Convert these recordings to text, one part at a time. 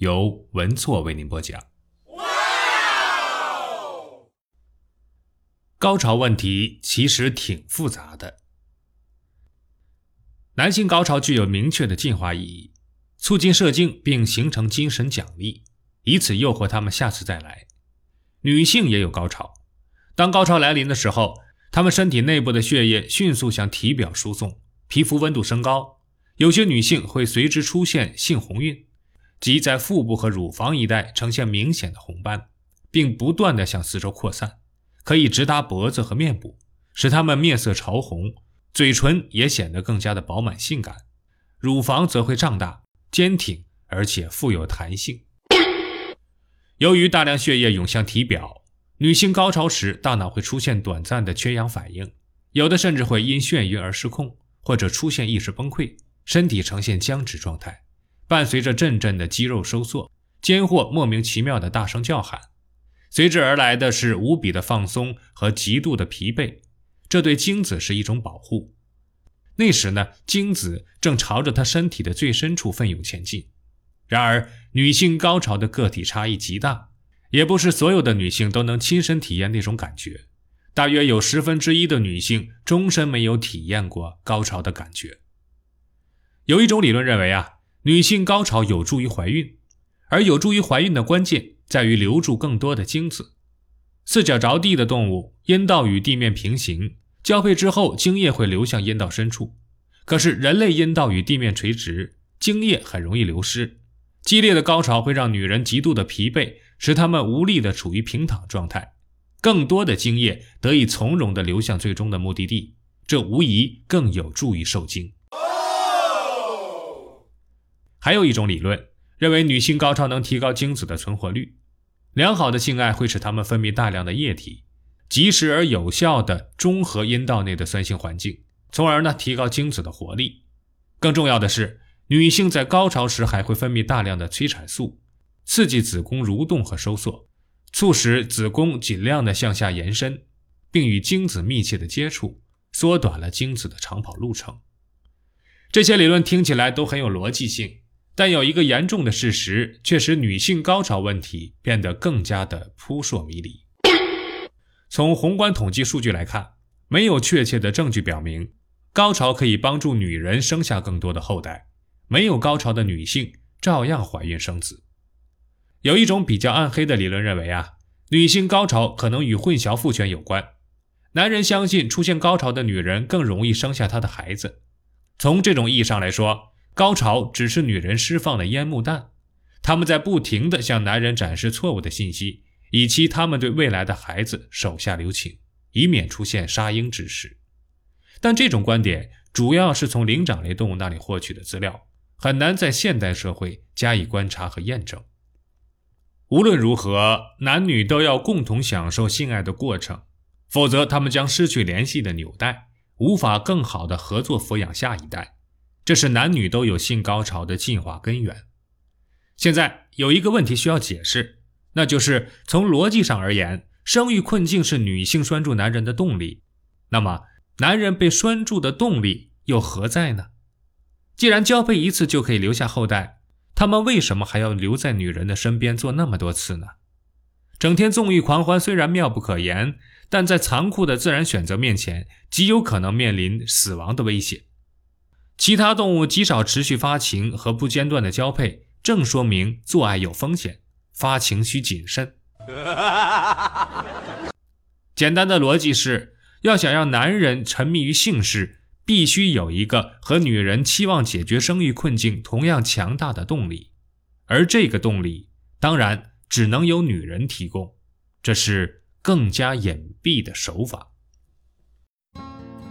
由文措为您播讲。高潮问题其实挺复杂的。男性高潮具有明确的进化意义，促进射精并形成精神奖励，以此诱惑他们下次再来。女性也有高潮，当高潮来临的时候，她们身体内部的血液迅速向体表输送，皮肤温度升高，有些女性会随之出现性红晕。即在腹部和乳房一带呈现明显的红斑，并不断地向四周扩散，可以直达脖子和面部，使他们面色潮红，嘴唇也显得更加的饱满性感，乳房则会胀大、坚挺，而且富有弹性。由于大量血液涌向体表，女性高潮时大脑会出现短暂的缺氧反应，有的甚至会因眩晕而失控，或者出现意识崩溃，身体呈现僵直状态。伴随着阵阵的肌肉收缩，间或莫名其妙的大声叫喊，随之而来的是无比的放松和极度的疲惫。这对精子是一种保护。那时呢，精子正朝着他身体的最深处奋勇前进。然而，女性高潮的个体差异极大，也不是所有的女性都能亲身体验那种感觉。大约有十分之一的女性终身没有体验过高潮的感觉。有一种理论认为啊。女性高潮有助于怀孕，而有助于怀孕的关键在于留住更多的精子。四脚着地的动物，阴道与地面平行，交配之后精液会流向阴道深处。可是人类阴道与地面垂直，精液很容易流失。激烈的高潮会让女人极度的疲惫，使她们无力的处于平躺状态。更多的精液得以从容的流向最终的目的地，这无疑更有助于受精。还有一种理论认为，女性高潮能提高精子的存活率。良好的性爱会使她们分泌大量的液体，及时而有效地中和阴道内的酸性环境，从而呢提高精子的活力。更重要的是，女性在高潮时还会分泌大量的催产素，刺激子宫蠕动和收缩，促使子宫尽量的向下延伸，并与精子密切的接触，缩短了精子的长跑路程。这些理论听起来都很有逻辑性。但有一个严重的事实，却使女性高潮问题变得更加的扑朔迷离。从宏观统计数据来看，没有确切的证据表明高潮可以帮助女人生下更多的后代。没有高潮的女性照样怀孕生子。有一种比较暗黑的理论认为啊，女性高潮可能与混淆父权有关。男人相信出现高潮的女人更容易生下他的孩子。从这种意义上来说。高潮只是女人释放的烟幕弹，他们在不停地向男人展示错误的信息，以期他们对未来的孩子手下留情，以免出现杀婴之事。但这种观点主要是从灵长类动物那里获取的资料，很难在现代社会加以观察和验证。无论如何，男女都要共同享受性爱的过程，否则他们将失去联系的纽带，无法更好地合作抚养下一代。这是男女都有性高潮的进化根源。现在有一个问题需要解释，那就是从逻辑上而言，生育困境是女性拴住男人的动力。那么，男人被拴住的动力又何在呢？既然交配一次就可以留下后代，他们为什么还要留在女人的身边做那么多次呢？整天纵欲狂欢虽然妙不可言，但在残酷的自然选择面前，极有可能面临死亡的威胁。其他动物极少持续发情和不间断的交配，正说明做爱有风险，发情需谨慎。简单的逻辑是要想让男人沉迷于性事，必须有一个和女人期望解决生育困境同样强大的动力，而这个动力当然只能由女人提供，这是更加隐蔽的手法。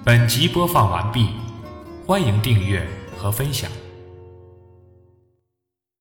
本集播放完毕。欢迎订阅和分享。